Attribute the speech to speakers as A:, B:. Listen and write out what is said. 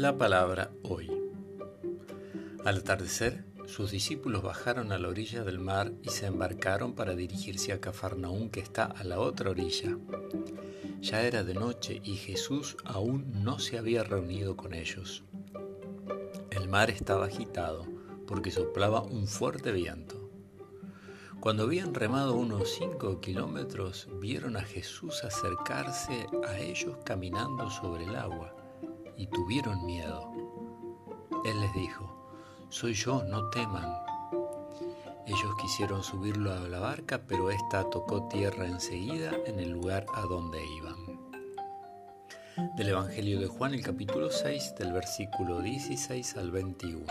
A: La palabra hoy. Al atardecer, sus discípulos bajaron a la orilla del mar y se embarcaron para dirigirse a Cafarnaún que está a la otra orilla. Ya era de noche y Jesús aún no se había reunido con ellos. El mar estaba agitado porque soplaba un fuerte viento. Cuando habían remado unos cinco kilómetros, vieron a Jesús acercarse a ellos caminando sobre el agua y tuvieron miedo. Él les dijo, soy yo, no teman. Ellos quisieron subirlo a la barca, pero ésta tocó tierra enseguida en el lugar a donde iban. Del Evangelio de Juan, el capítulo 6, del versículo 16 al 21.